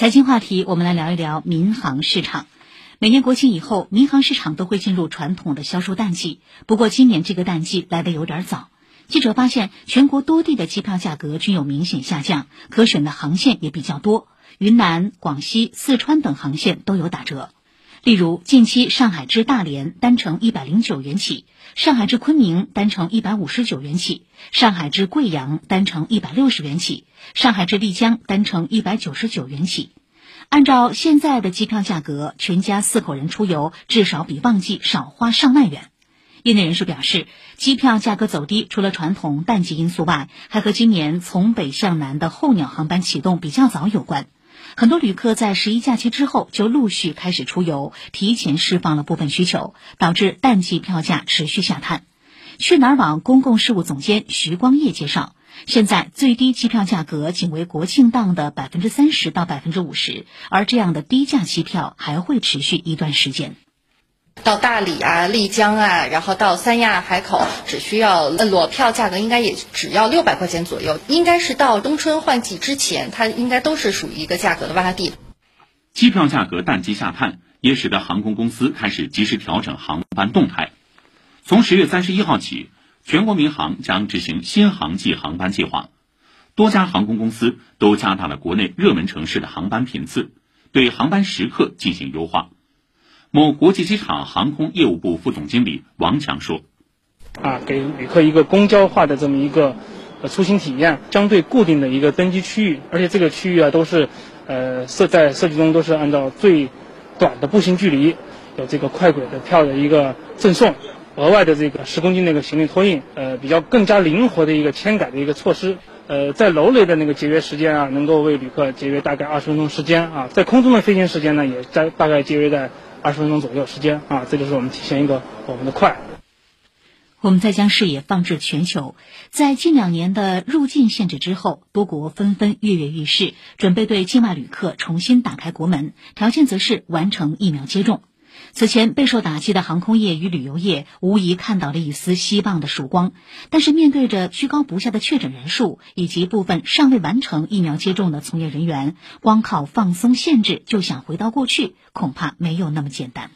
财经话题，我们来聊一聊民航市场。每年国庆以后，民航市场都会进入传统的销售淡季。不过，今年这个淡季来得有点早。记者发现，全国多地的机票价格均有明显下降，可选的航线也比较多，云南、广西、四川等航线都有打折。例如，近期上海至大连单程一百零九元起，上海至昆明单程一百五十九元起，上海至贵阳单程一百六十元起，上海至丽江单程一百九十九元起。按照现在的机票价格，全家四口人出游至少比旺季少花上万元。业内人士表示，机票价格走低，除了传统淡季因素外，还和今年从北向南的候鸟航班启动比较早有关。很多旅客在十一假期之后就陆续开始出游，提前释放了部分需求，导致淡季票价持续下探。去哪儿网公共事务总监徐光业介绍，现在最低机票价格仅为国庆档的百分之三十到百分之五十，而这样的低价机票还会持续一段时间。到大理啊、丽江啊，然后到三亚海口，只需要裸票价格应该也只要六百块钱左右，应该是到冬春换季之前，它应该都是属于一个价格的洼地。机票价格淡季下探，也使得航空公司开始及时调整航班动态。从十月三十一号起，全国民航将执行新航季航班计划，多家航空公司都加大了国内热门城市的航班频次，对航班时刻进行优化。某国际机场航空业务部副总经理王强说：“啊，给旅客一个公交化的这么一个出行体验，相对固定的一个登机区域，而且这个区域啊都是呃设在设计中都是按照最短的步行距离，有这个快轨的票的一个赠送，额外的这个十公斤那个行李托运，呃比较更加灵活的一个迁改的一个措施。呃，在楼内的那个节约时间啊，能够为旅客节约大概二十分钟时间啊，在空中的飞行时间呢，也在大概节约在。”二十分钟左右时间啊，这就是我们体现一个我们的快。我们再将视野放置全球，在近两年的入境限制之后，多国纷纷跃跃欲试，准备对境外旅客重新打开国门，条件则是完成疫苗接种。此前备受打击的航空业与旅游业无疑看到了一丝希望的曙光，但是面对着居高不下的确诊人数以及部分尚未完成疫苗接种的从业人员，光靠放松限制就想回到过去，恐怕没有那么简单。